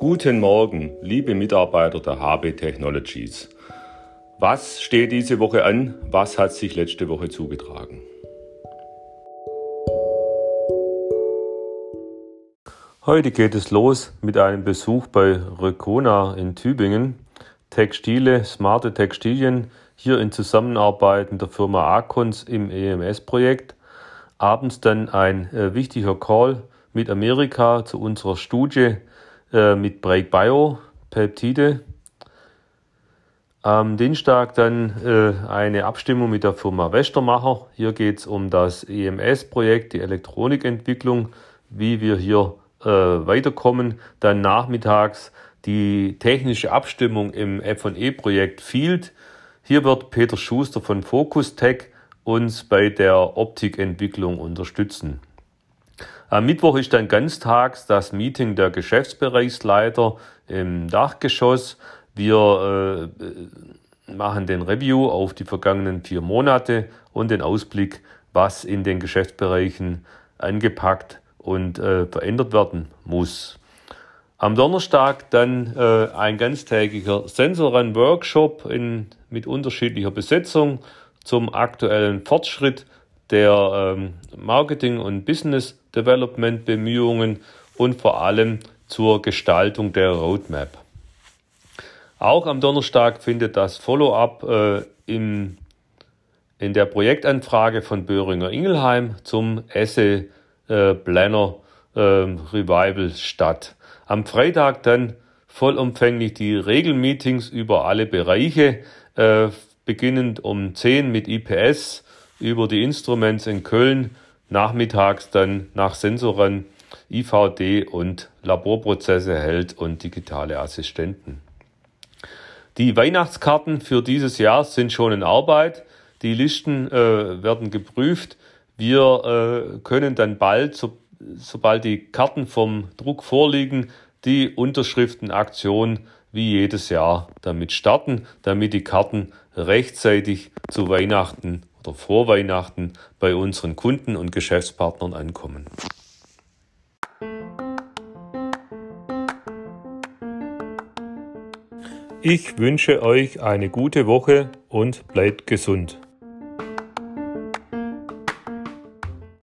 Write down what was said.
Guten Morgen, liebe Mitarbeiter der HB Technologies. Was steht diese Woche an? Was hat sich letzte Woche zugetragen? Heute geht es los mit einem Besuch bei Recona in Tübingen. Textile, smarte Textilien, hier in Zusammenarbeit mit der Firma Acons im EMS-Projekt. Abends dann ein äh, wichtiger Call mit Amerika zu unserer Studie äh, mit Break Bio, Peptide. Am Dienstag dann äh, eine Abstimmung mit der Firma Westermacher. Hier geht es um das EMS-Projekt, die Elektronikentwicklung, wie wir hier äh, weiterkommen. Dann nachmittags die technische Abstimmung im F&E-Projekt Field. Hier wird Peter Schuster von Focus Tech uns bei der Optikentwicklung unterstützen. Am Mittwoch ist dann ganztags das Meeting der Geschäftsbereichsleiter im Dachgeschoss. Wir äh, machen den Review auf die vergangenen vier Monate und den Ausblick, was in den Geschäftsbereichen angepackt und äh, verändert werden muss. Am Donnerstag dann äh, ein ganztägiger Sensorrun-Workshop mit unterschiedlicher Besetzung zum aktuellen Fortschritt der ähm, Marketing- und Business Development Bemühungen und vor allem zur Gestaltung der Roadmap. Auch am Donnerstag findet das Follow-up äh, in der Projektanfrage von Böhringer Ingelheim zum Esse äh, Planner äh, Revival statt. Am Freitag dann vollumfänglich die Regelmeetings über alle Bereiche, äh, beginnend um 10 mit IPS über die Instruments in Köln, nachmittags dann nach Sensoren, IVD und Laborprozesse hält und digitale Assistenten. Die Weihnachtskarten für dieses Jahr sind schon in Arbeit. Die Listen äh, werden geprüft. Wir äh, können dann bald, so, sobald die Karten vom Druck vorliegen, die Unterschriftenaktion wie jedes Jahr damit starten, damit die Karten rechtzeitig zu Weihnachten oder vor Weihnachten bei unseren Kunden und Geschäftspartnern ankommen. Ich wünsche euch eine gute Woche und bleibt gesund.